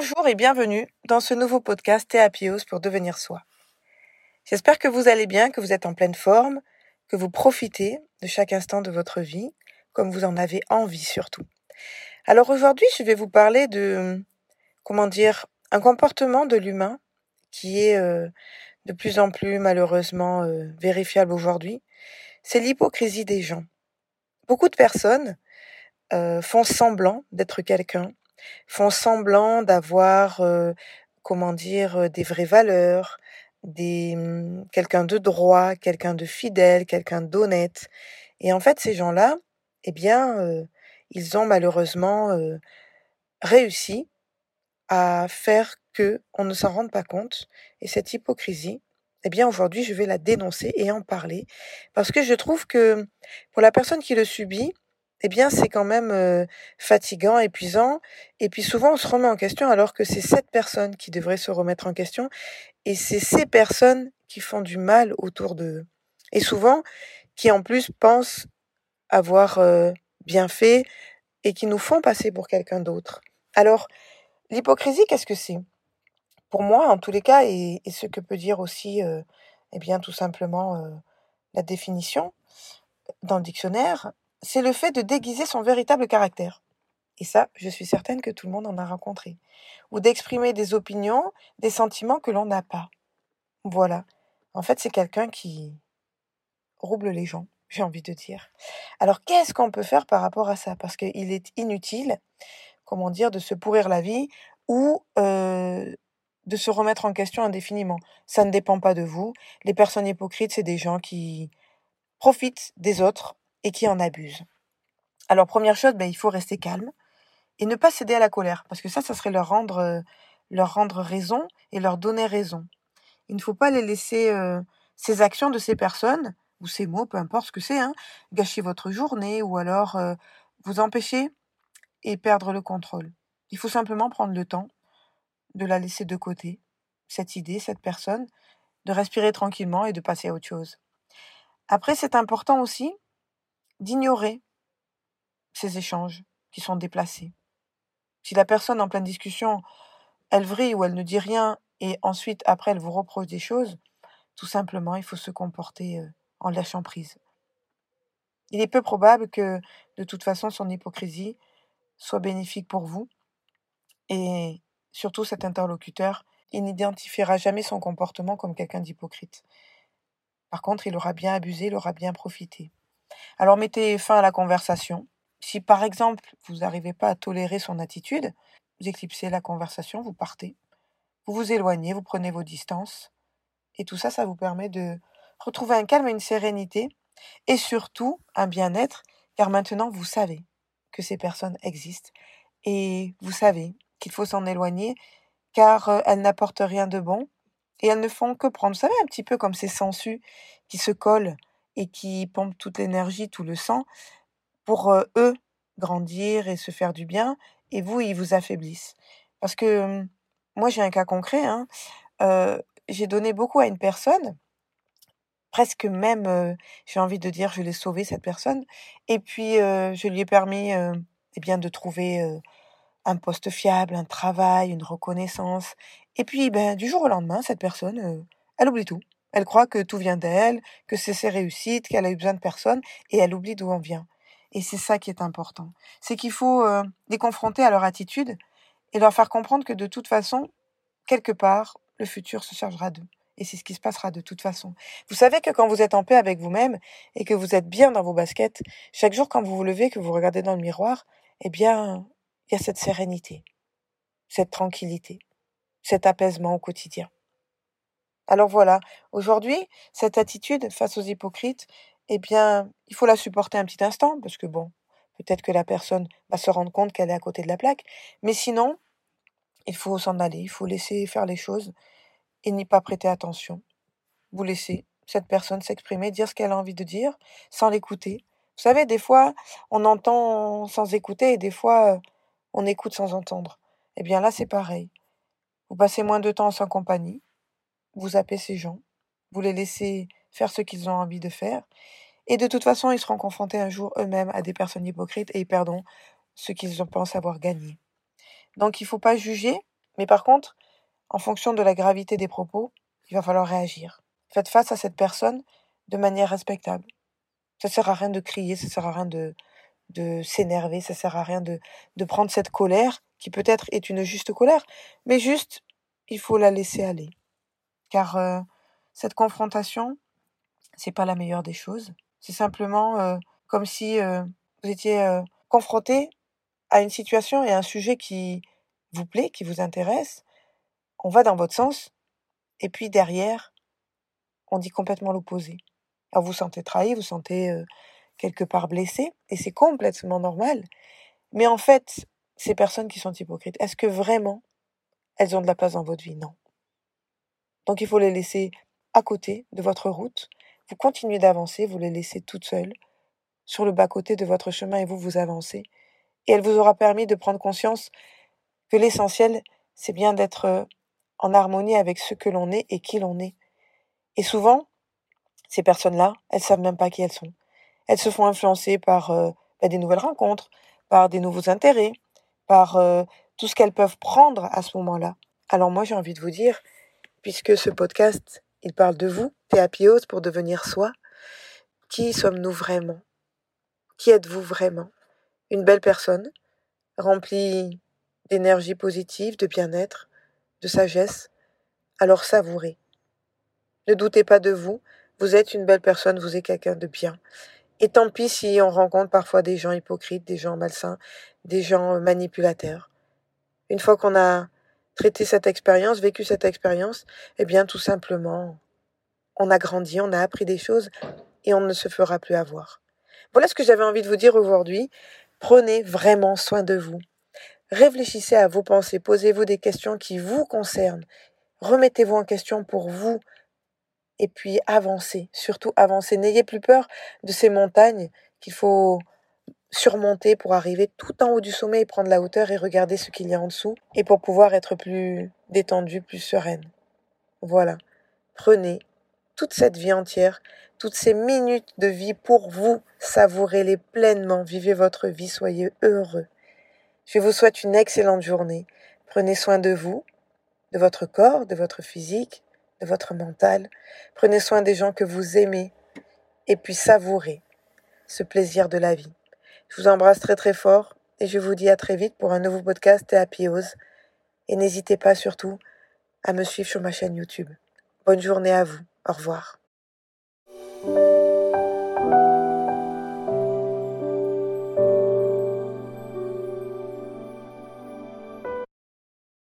Bonjour et bienvenue dans ce nouveau podcast Théapios pour devenir soi. J'espère que vous allez bien, que vous êtes en pleine forme, que vous profitez de chaque instant de votre vie, comme vous en avez envie surtout. Alors aujourd'hui, je vais vous parler de, comment dire, un comportement de l'humain qui est euh, de plus en plus malheureusement euh, vérifiable aujourd'hui. C'est l'hypocrisie des gens. Beaucoup de personnes euh, font semblant d'être quelqu'un, font semblant d'avoir, euh, comment dire, euh, des vraies valeurs, des mmh, quelqu'un de droit, quelqu'un de fidèle, quelqu'un d'honnête. Et en fait, ces gens-là, eh bien, euh, ils ont malheureusement réussi à faire que on ne s'en rende pas compte. Et cette hypocrisie, eh bien, aujourd'hui, je vais la dénoncer et en parler parce que je trouve que pour la personne qui le subit, eh bien, c'est quand même fatigant, épuisant. Et puis souvent, on se remet en question alors que c'est cette personne qui devrait se remettre en question. Et c'est ces personnes qui font du mal autour d'eux. Et souvent, qui en plus pensent avoir bien fait et qui nous font passer pour quelqu'un d'autre. Alors, l'hypocrisie, qu'est-ce que c'est? Pour moi, en tous les cas, et, ce que peut dire aussi, euh, eh bien, tout simplement la définition dans le dictionnaire, c'est le fait de déguiser son véritable caractère. Et ça, je suis certaine que tout le monde en a rencontré. Ou d'exprimer des opinions, des sentiments que l'on n'a pas. Voilà. En fait, c'est quelqu'un qui rouble les gens, j'ai envie de dire. Alors, qu'est-ce qu'on peut faire par rapport à ça? Parce qu'il est inutile, comment dire, de se pourrir la vie ou euh, de se remettre en question indéfiniment. Ça ne dépend pas de vous. Les personnes hypocrites, c'est des gens qui profitent des autres et qui en abusent. Alors première chose, ben, il faut rester calme et ne pas céder à la colère, parce que ça, ça serait leur rendre, euh, leur rendre raison et leur donner raison. Il ne faut pas les laisser euh, ces actions de ces personnes ou ces mots, peu importe ce que c'est, hein, gâcher votre journée ou alors euh, vous empêcher et perdre le contrôle. Il faut simplement prendre le temps de la laisser de côté, cette idée, cette personne, de respirer tranquillement et de passer à autre chose. Après, c'est important aussi d'ignorer ces échanges qui sont déplacés. Si la personne en pleine discussion, elle vrille ou elle ne dit rien et ensuite après elle vous reproche des choses, tout simplement il faut se comporter euh, en lâchant prise. Il est peu probable que de toute façon son hypocrisie soit bénéfique pour vous et surtout cet interlocuteur, il n'identifiera jamais son comportement comme quelqu'un d'hypocrite. Par contre, il aura bien abusé, il aura bien profité. Alors mettez fin à la conversation. Si par exemple vous n'arrivez pas à tolérer son attitude, vous éclipsez la conversation, vous partez, vous vous éloignez, vous prenez vos distances. Et tout ça, ça vous permet de retrouver un calme et une sérénité et surtout un bien-être, car maintenant vous savez que ces personnes existent et vous savez qu'il faut s'en éloigner car euh, elles n'apportent rien de bon et elles ne font que prendre, vous savez, un petit peu comme ces sangsues qui se collent et qui pompent toute l'énergie, tout le sang pour eux grandir et se faire du bien, et vous, ils vous affaiblissent. Parce que moi, j'ai un cas concret. Hein, j'ai donné beaucoup à une personne, presque même, j'ai envie de dire, je l'ai sauvé cette personne, et puis je lui ai permis, eh bien, de trouver un poste fiable, un travail, une reconnaissance. Et puis, ben, du jour au lendemain, cette personne, elle oublie tout. Elle croit que tout vient d'elle, que c'est ses réussites, qu'elle a eu besoin de personne, et elle oublie d'où on vient. Et c'est ça qui est important. C'est qu'il faut euh, les confronter à leur attitude et leur faire comprendre que de toute façon, quelque part, le futur se chargera d'eux. Et c'est ce qui se passera de toute façon. Vous savez que quand vous êtes en paix avec vous-même et que vous êtes bien dans vos baskets, chaque jour quand vous vous levez, que vous regardez dans le miroir, eh bien, il y a cette sérénité, cette tranquillité, cet apaisement au quotidien. Alors voilà, aujourd'hui, cette attitude face aux hypocrites, eh bien, il faut la supporter un petit instant, parce que bon, peut-être que la personne va se rendre compte qu'elle est à côté de la plaque, mais sinon, il faut s'en aller, il faut laisser faire les choses et n'y pas prêter attention. Vous laissez cette personne s'exprimer, dire ce qu'elle a envie de dire, sans l'écouter. Vous savez, des fois, on entend sans écouter et des fois, on écoute sans entendre. Eh bien là, c'est pareil. Vous passez moins de temps en sa compagnie, vous zappez ces gens, vous les laissez faire ce qu'ils ont envie de faire, et de toute façon, ils seront confrontés un jour eux-mêmes à des personnes hypocrites et ils perdront ce qu'ils pensent avoir gagné. Donc il ne faut pas juger, Mais par contre, en fonction de la gravité des propos, il va falloir réagir. Faites face à cette personne de manière respectable. Ça sert à rien de crier, ça sert à rien de, s'énerver, ça sert à rien de, de prendre cette colère, qui peut-être est une juste colère, mais juste, il faut la laisser aller. Car euh, cette confrontation, c'est pas la meilleure des choses. C'est simplement euh, comme si euh, vous étiez confronté à une situation et à un sujet qui vous plaît, qui vous intéresse. On va dans votre sens, et puis derrière, on dit complètement l'opposé. Alors vous sentez trahi, vous sentez quelque part blessé, et c'est complètement normal. Mais en fait, ces personnes qui sont hypocrites, est-ce que vraiment elles ont de la place dans votre vie? Non. Donc il faut les laisser à côté de votre route. Vous continuez d'avancer, vous les laissez toutes seules sur le bas-côté de votre chemin et vous vous avancez. Et elle vous aura permis de prendre conscience que l'essentiel, c'est bien d'être en harmonie avec ce que l'on est et qui l'on est. Et souvent, ces personnes-là, elles savent même pas qui elles sont. Elles se font influencer par euh, bah, des nouvelles rencontres, par des nouveaux intérêts, par euh, tout ce qu'elles peuvent prendre à ce moment-là. Alors moi, j'ai envie de vous dire, puisque ce podcast, il parle de vous, Théapios, pour devenir soi, qui sommes-nous vraiment? Qui êtes-vous vraiment? Une belle personne, remplie d'énergie positive, de bien-être, de sagesse, alors savourez. Ne doutez pas de vous, vous êtes une belle personne, vous êtes quelqu'un de bien. Et tant pis si on rencontre parfois des gens hypocrites, des gens malsains, des gens euh, manipulateurs. Une fois qu'on a traité cette expérience, vécu cette expérience, eh bien tout simplement, on a grandi, on a appris des choses et on ne se fera plus avoir. Voilà ce que j'avais envie de vous dire aujourd'hui. Prenez vraiment soin de vous. Réfléchissez à vos pensées, posez-vous des questions qui vous concernent. Remettez-vous en question pour vous et puis avancez, surtout avancez. N'ayez plus peur de ces montagnes qu'il faut surmonter pour arriver tout en haut du sommet et prendre la hauteur et regarder ce qu'il y a en dessous et pour pouvoir être plus détendu, plus sereine. Voilà. Prenez toute cette vie entière, toutes ces minutes de vie pour vous, savourez-les pleinement, vivez votre vie, soyez heureux. Je vous souhaite une excellente journée. Prenez soin de vous, de votre corps, de votre physique, de votre mental. Prenez soin des gens que vous aimez et puis savourez ce plaisir de la vie. Je vous embrasse très très fort et je vous dis à très vite pour un nouveau podcast et Happy Et n'hésitez pas surtout à me suivre sur ma chaîne YouTube. Bonne journée à vous. Au revoir.